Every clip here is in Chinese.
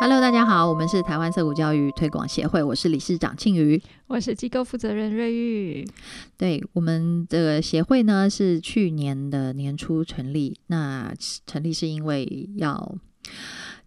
Hello，大家好，我们是台湾色谷教育推广协会，我是理事长庆瑜。我是机构负责人瑞玉。对我们这个协会呢，是去年的年初成立。那成立是因为要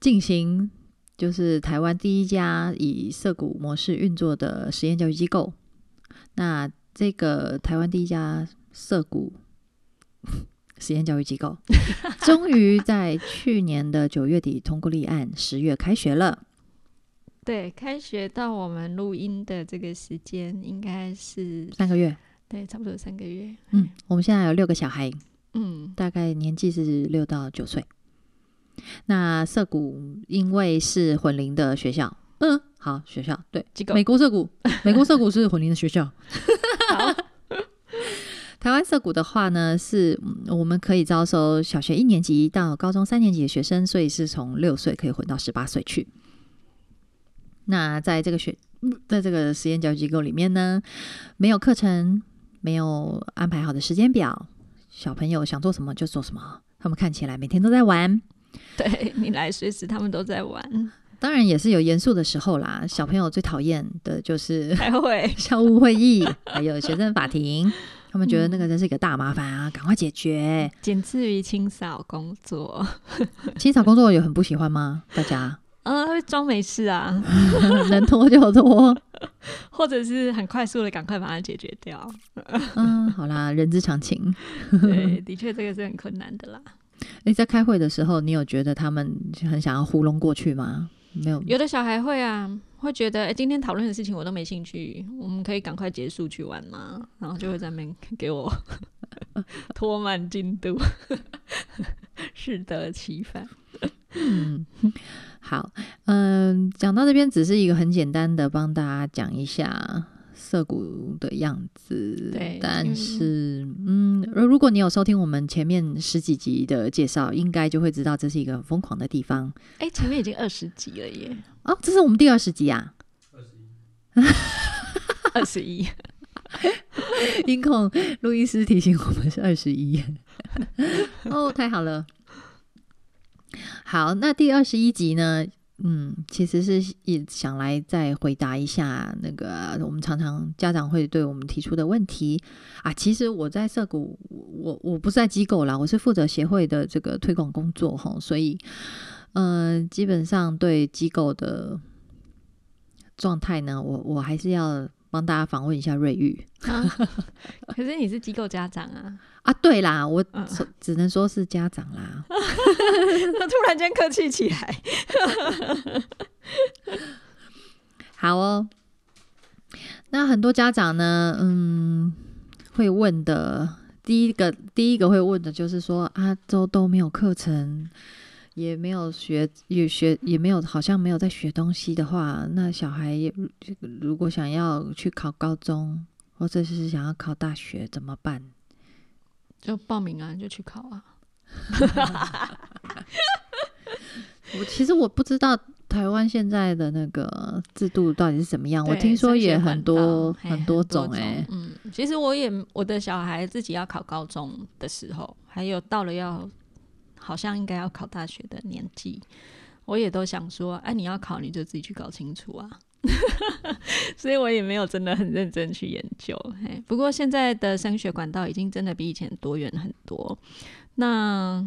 进行，就是台湾第一家以色谷模式运作的实验教育机构。那这个台湾第一家色谷实验教育机构，终于在去年的九月底通过立案，十月开学了。对，开学到我们录音的这个时间应该是三个月，对，差不多三个月。嗯，我们现在有六个小孩，嗯，大概年纪是六到九岁。那涩谷因为是混龄的学校，嗯，好学校，对，机构美国涩谷，美国涩谷是混龄的学校。好，台湾涩谷的话呢，是嗯我们可以招收小学一年级到高中三年级的学生，所以是从六岁可以混到十八岁去。那在这个学，嗯在这个实验教育机构里面呢，没有课程，没有安排好的时间表，小朋友想做什么就做什么。他们看起来每天都在玩，对你来随时他们都在玩，当然也是有严肃的时候啦。小朋友最讨厌的就是开会。校务会议，还有学生法庭。他们觉得那个真是一个大麻烦啊，赶快解决。仅次于清扫工作，清扫工作有很不喜欢吗？大家呃，会装没事啊，能拖就拖。或者是很快速的赶快把它解决掉。嗯，好啦，人之常情。对，的确这个是很困难的啦。诶，在开会的时候，你有觉得他们很想要糊弄过去吗？没有，有的小孩会啊，会觉得哎、诶今天讨论的事情我都没兴趣，我们可以赶快结束去玩吗？然后就会在那边给我 拖慢进度，适得其反。嗯，好，嗯，讲到这边只是一个很简单的帮大家讲一下涩谷的样子，对但嗯是，嗯，如如果你有收听我们前面十几集的介绍，应该就会知道这是一个很疯狂的地方哎、前面已经二十集了耶，哦。这是我们第二十集啊，二十一，音控路易斯提醒我们是二十一，哦，太好了。好，那第二十一集呢？嗯，其实是也想来再回答一下那个我们常常家长会对我们提出的问题啊。其实我在社谷，我我不是在机构啦，我是负责协会的这个推广工作哈，所以嗯，基本上对机构的状态呢，我我还是要帮大家访问一下瑞玉。啊可是你是机构家长啊，啊，对啦，我嗯只只能说是家长啦。他突然间客气起来，好哦，那很多家长呢，嗯，会问的第一个第一个会问的就是说啊，周都没有课程，也没有学，也学也没有，好像没有在学东西的话，那小孩也如果想要去考高中，或者是想要考大学怎么办？就报名啊，就去考啊。我其实我不知道台湾现在的那个制度到底是怎么样，我听说也很多嘿很多种哎、嗯，其实我也我的小孩自己要考高中的时候，还有到了要好像应该要考大学的年纪，我也都想说，哎、你要考你就自己去搞清楚啊。所以我也没有真的很认真去研究。不过现在的升学管道已经真的比以前多元很多。那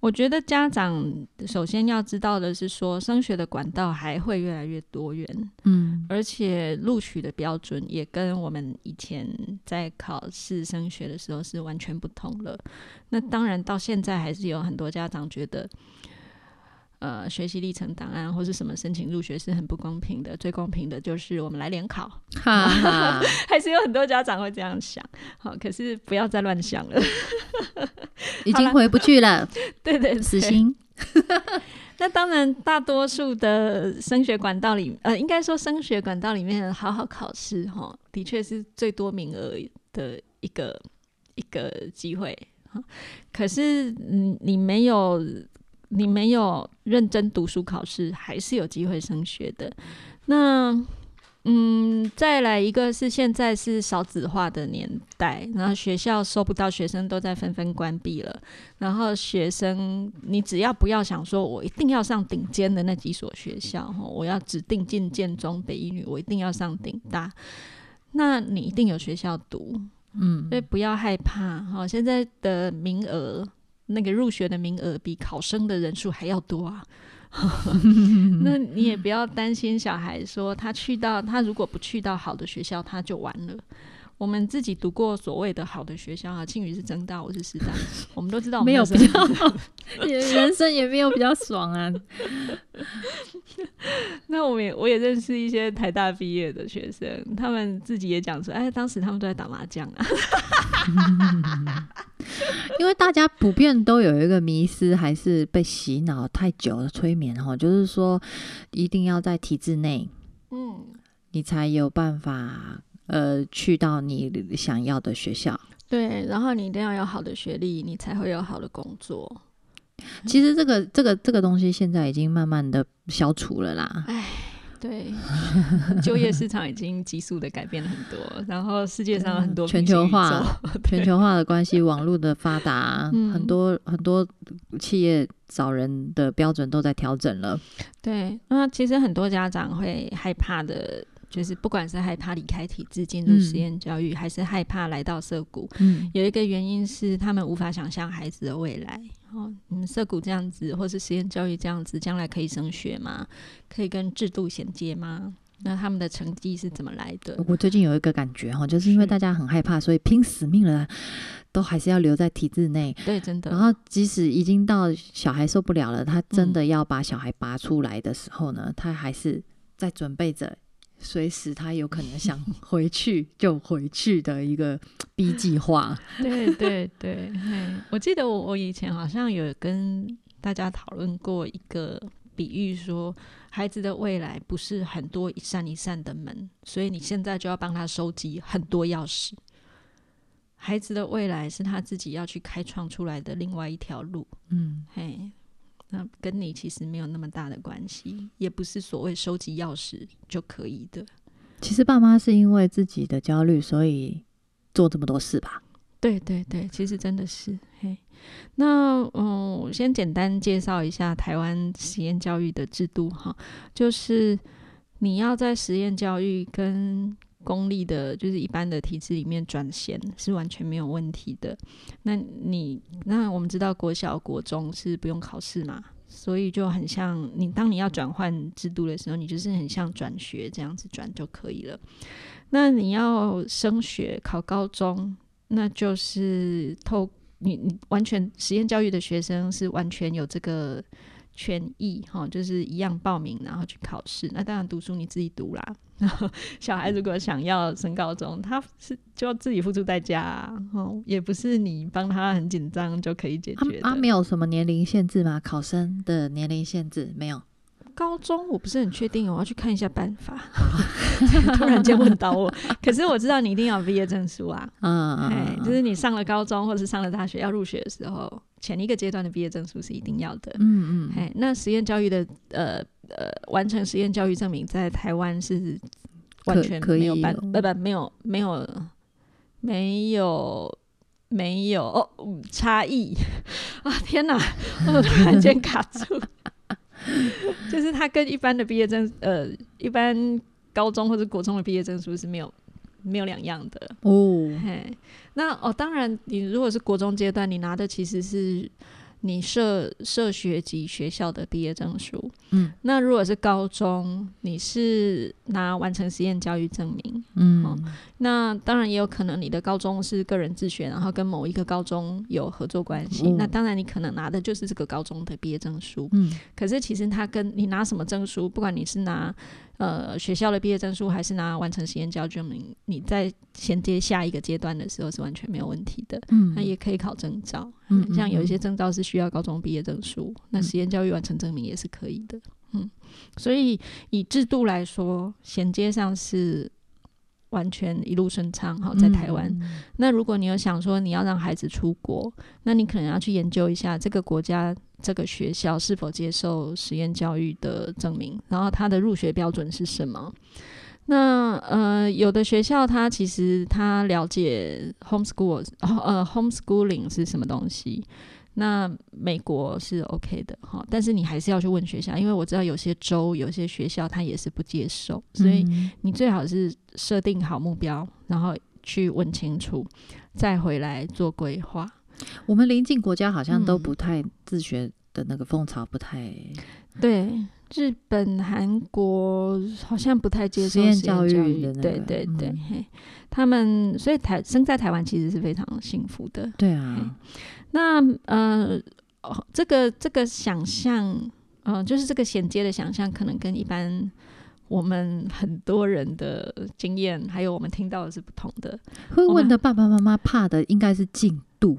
我觉得家长首先要知道的是说，升学的管道还会越来越多元。嗯而且录取的标准也跟我们以前在考试升学的时候是完全不同了。那当然，到现在还是有很多家长觉得，呃，学习历程档案或是什么申请入学是很不公平的，最公平的就是我们来联考，哈哈，还是有很多家长会这样想。好，可是不要再乱想了。已经回不去了，对对对，死心。那当然，大多数的升学管道里，呃，应该说升学管道里面好好考试，哈，的确是最多名额的一个一个机会。哈可是，嗯，你没有你没有认真读书考试，还是有机会升学的。那嗯，再来一个是现在是少子化的年代，然后学校收不到学生都在纷纷关闭了，然后学生你只要不要想说我一定要上顶尖的那几所学校，我要指定进建中、北一女，我一定要上顶大，那你一定有学校读，嗯所以不要害怕哈。现在的名额，那个入学的名额比考生的人数还要多啊。那你也不要担心小孩说他去到他如果不去到好的学校他就完了。我们自己读过所谓的好的学校啊，庆宇是正大，我是师大，我们都知道没有比较，也人生也没有比较爽啊。那我们也我也认识一些台大毕业的学生，他们自己也讲说，哎，当时他们都在打麻将啊。因为大家普遍都有一个迷思，还是被洗脑太久了催眠哈，就是说一定要在体制内，嗯，你才有办法呃去到你想要的学校。对，然后你一定要有好的学历，你才会有好的工作。其实这个这个这个东西现在已经慢慢的消除了啦。对，就业市场已经急速的改变了很多，然后世界上很多 全球化 全球化的关系，网络的发达，嗯很多很多企业找人的标准都在调整了。对，那其实很多家长会害怕的，就是不管是害怕离开体制进入嗯实验教育，还是害怕来到社谷，嗯有一个原因是他们无法想象孩子的未来。哦，你们涩谷这样子，或是实验教育这样子，将来可以升学吗？可以跟制度衔接吗？那他们的成绩是怎么来的？我最近有一个感觉哈，就是因为大家很害怕，所以拼死命了，都还是要留在体制内。对，真的。然后，即使已经到小孩受不了了，他真嗯的要把小孩拔出来的时候呢，他还是在准备着，随时他有可能想回去就回去的一个 B 计划。对对对，我记得我我以前好像有跟大家讨论过一个比喻说，孩子的未来不是很多一扇一扇的门，所以你现在就要帮他收集很多钥匙。孩子的未来是他自己要去开创出来的另外一条路，嗯，嘿，那跟你其实没有那么大的关系，也不是所谓收集钥匙就可以的。其实爸妈是因为自己的焦虑，所以做这么多事吧。对对对，其实真的是嘿。那嗯，我先简单介绍一下台湾实验教育的制度哈，就是你要在实验教育跟公立的，就是一般的体制里面转衔是完全没有问题的。那你那我们知道国小、国中是不用考试嘛，所以就很像你当你要转换制度的时候，你就是很像转学这样子转就可以了。那你要升学考高中，那就是透你你完全实验教育的学生是完全有这个权益哈，就是一样报名然后去考试。那当然读书你自己读啦。然 后小孩如果想要升高中，他是就要自己付出代价啊，哦，也不是你帮他很紧张就可以解决的。啊啊，没有什么年龄限制吗？考生的年龄限制没有。高中我不是很确定哦，我要去看一下办法。突然间问到我，可是我知道你一定要毕业证书啊。嗯嗯哎，嗯，就是你上了高中或者是上了大学要入学的时候，前一个阶段的毕业证书是一定要的。嗯嗯，哎，那实验教育的呃呃，完成实验教育证明在台湾是完全可没有办，不不没有没有没有没有差异 啊！天哪，我突然间卡住，就是它跟一般的毕业证呃一般高中或者国中的毕业证书是没有没有两样的。哦，嘿，那哦，当然，你如果是国中阶段，你拿的其实是你社社学级学校的毕业证书。嗯那如果是高中，你是拿完成实验教育证明。嗯那当然也有可能你的高中是个人自学，然后跟某一个高中有合作关系。嗯那当然你可能拿的就是这个高中的毕业证书。嗯可是其实它跟你拿什么证书，不管你是拿呃学校的毕业证书，还是拿完成实验教育证明，你在衔接下一个阶段的时候是完全没有问题的。嗯，那也可以考证照，嗯像有一嗯些证照是需要高中毕业证书，那嗯。实验教育完成证明也是可以的。嗯，所以以制度来说，衔接上是完全一路顺畅。哈，在台湾，嗯那如果你有想说你要让孩子出国，那你可能要去研究一下这个国家这个学校是否接受实验教育的证明，然后它的入学标准是什么。那呃，有的学校它其实它了解 homeschool 呃 homeschooling 是什么东西，那美国是 OK 的哈，但是你还是要去问学校，因为我知道有些州有些学校他也是不接受，所以嗯你最好是设定好目标，然后去问清楚，再回来做规划。我们邻近国家好像都嗯不太自学的那个风潮不太对，日本、韩国好像不太接受实验教教育的那对对对，嗯嘿，他们所以台生在台湾其实是非常幸福的。对啊，那呃，哦这个这个想象，呃，就是这个衔接的想象，可能跟一般我们很多人的经验，还有我们听到的是不同的。会问的爸爸妈妈怕的应该是进度，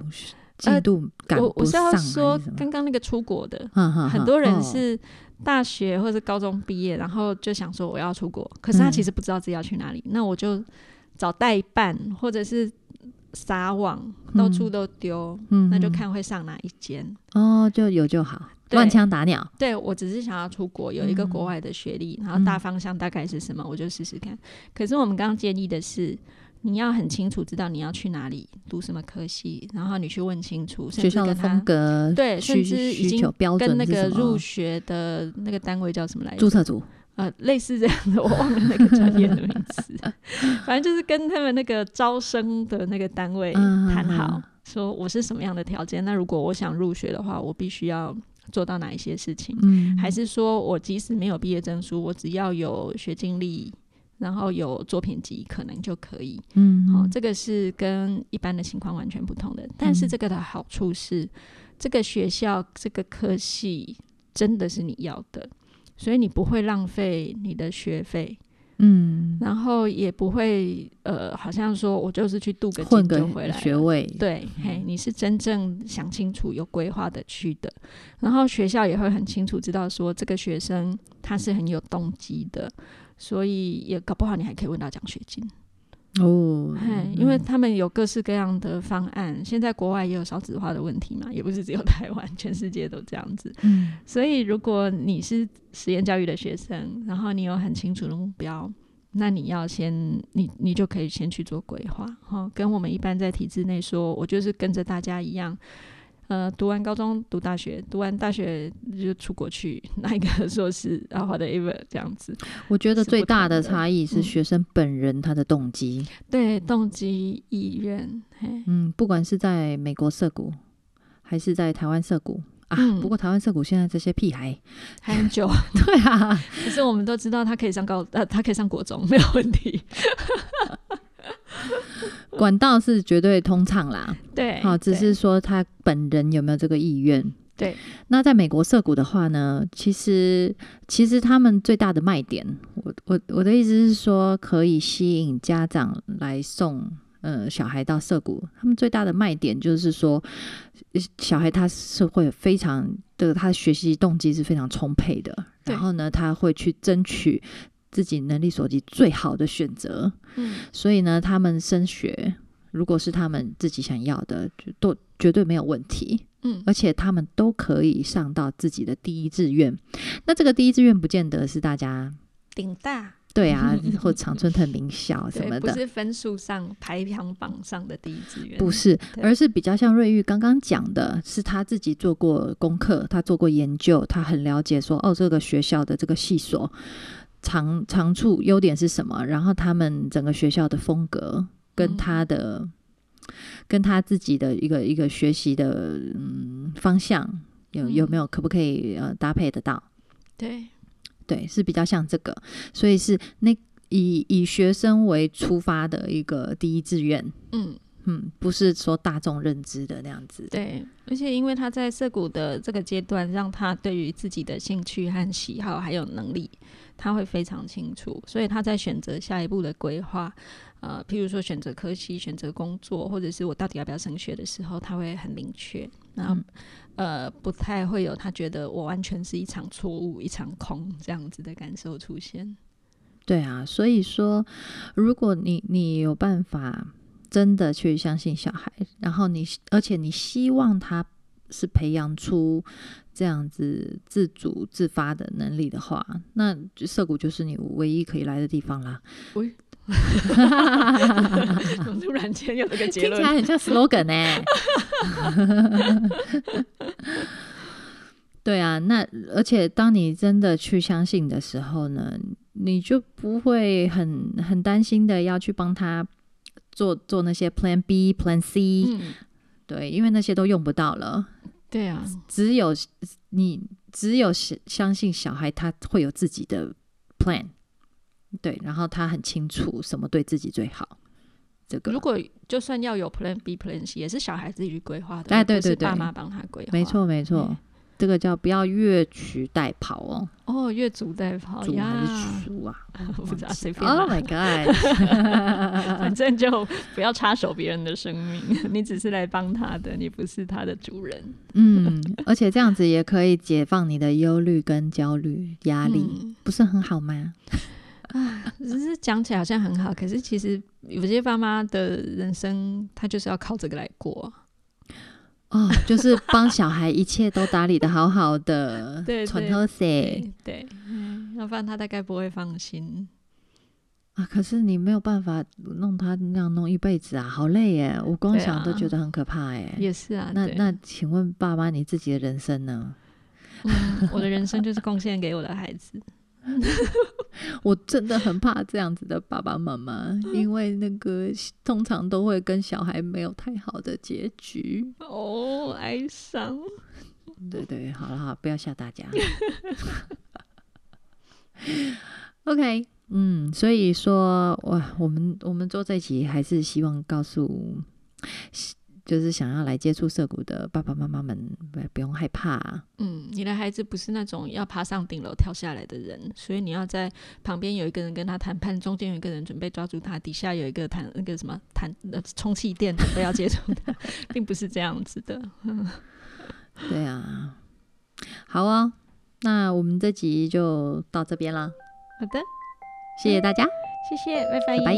进呃度赶我我是要说？刚刚那个出国的，很多人哦是大学或者高中毕业，然后就想说我要出国，可是他嗯其实不知道自己要去哪里，那我就找代办或者是撒网，到处嗯都丢，那就看会上哪一间。哦，就有就好，乱枪打鸟。对我只是想要出国，有一个国外的学历，然后大方向大概是什么，我就试试看。可是我们刚刚建议的是。你要很清楚知道你要去哪里读什么科系，然后你去问清楚，甚学校的风格，对，甚需至已经跟那个入学的那个单位叫什么来着？注册组，呃，类似这样的，我忘了那个专业的名字。反正就是跟他们那个招生的那个单位嗯谈好，嗯说我是什么样的条件。那如果我想入学的话，我必须要做到哪一些事情？嗯，还是说我即使没有毕业证书，我只要有学经历，然后有作品集，可能就可以。嗯，好、嗯这个是跟一般的情况完全不同的。但是嗯。这个的好处是，这个学校这个科系真的是你要的，所以你不会浪费你的学费，嗯，然后也不会呃，好像说我就是去镀个金就回来。学位，对，嘿，你是真正想清楚、有规划的去的，然后学校也会很清楚知道说这个学生他是很有动机的，所以也搞不好你还可以问到奖学金。哦，哎，因为他们有各式各样的方案，现在国外也有少子化的问题嘛，也不是只有台湾，全世界都这样子。嗯所以，如果你是实验教育的学生，然后你有很清楚的目标，那你要先，你你就可以先去做规划，哈，跟我们一般在体制内说，我就是跟着大家一样。呃，读完高中，读大学，读完大学就出国去拿一个 硕士，然后 whatever 这样子。我觉得最大的差异是嗯学生本人他的动机，对，动机、意愿，嗯，不管是在美国涉谷，还是在台湾涉谷啊，嗯不过台湾涉谷现在这些屁孩，还很久。对啊，可是我们都知道他可以上高呃，他可以上国中没有问题。管道是绝对通畅啦，对，好，只是说他本人有没有这个意愿。对，那在美国涉谷的话呢，其实其实他们最大的卖点，我我我的意思是说，可以吸引家长来送呃小孩到涉谷，他们最大的卖点就是说，呃小孩他是会非常的，他的学习动机是非常充沛的，然后呢，他会去争取自己能力所及最好的选择，嗯，所以呢，他们升学如果是他们自己想要的，就都绝对没有问题。嗯。而且他们都可以上到自己的第一志愿。那这个第一志愿不见得是大家顶大。对啊，或长春藤名校什，么的，不是分数上排行榜上的第一志愿，不是，而是比较像瑞玉刚刚讲的，是他自己做过功课，他做过研究，他很了解说，哦，这个学校的这个系所长长处、优点是什么，然后他们整个学校的风格跟嗯。他的、跟他自己的一个一个学习的嗯方向有有嗯没有可不可以呃搭配得到？对，对，是比较像这个，所以是那以以学生为出发的一个第一志愿。嗯，嗯，不是说大众认知的那样子。对，而且因为他在涉谷的这个阶段，让他对于自己的兴趣和喜好还有能力，他会非常清楚，所以他在选择下一步的规划，呃，譬如说选择科系、选择工作，或者是我到底要不要升学的时候，他会很明确，然后、嗯呃，不太会有他觉得我完全是一场错误、一场空这样子的感受出现。对啊，所以说，如果你你有办法真的去相信小孩，然后你而且你希望他是培养出这样子自主自发的能力的话，那涩谷就是你唯一可以来的地方啦。喂，突然间有这个结听起论，来很像 slogan 呢、对啊，那而且当你真的去相信的时候呢，你就不会很很担心的要去帮他做做那些 Plan B、Plan C，、嗯，对，因为那些都用不到了。对啊，只有你只有相相信小孩他会有自己的 plan，对，然后他很清楚什么对自己最好。这个。如果就算要有 Plan B、Plan C，也是小孩自己去规划的，哎对对对。爸妈帮他规划。没错没错，嗯这个叫不要越俎代庖哦，哦，越俎代庖主还呀，是主啊？我 不知道随便 Oh my god！反正就不要插手别人的生命，你只是来帮他的，你不是他的主人。嗯，而且这样子也可以解放你的忧虑跟焦虑、压力，嗯不是很好吗？啊只是讲起来好像很好，可是其实有些爸妈的人生，他就是要靠这个来过。哦，就是帮小孩一切都打理的好好的，对对纯喝水对对，嗯，要不然他大概不会放心。啊！可是你没有办法弄他那样弄一辈子啊，好累耶！我光想都啊觉得很可怕耶。也是啊，那那，请问爸妈，你自己的人生呢？嗯，我的人生就是贡献给我的孩子。我真的很怕这样子的爸爸妈妈，因为那个通常都会跟小孩没有太好的结局。哦，哀伤。对对，好了好，不要吓大家。OK，嗯，所以说哇，我们我们做这一集还是希望告诉，就是想要来接触涩谷的爸爸妈妈们，不不用害怕、嗯，你的孩子不是那种要爬上顶楼跳下来的人，所以你要在旁边有一个人跟他谈判，中间有一个人准备抓住他，底下有一个弹那个什么弹呃充气垫准备要接触他，并不是这样子的。对啊，好哦，那我们这集就到这边了，好的，谢谢大家。谢谢，拜拜。拜拜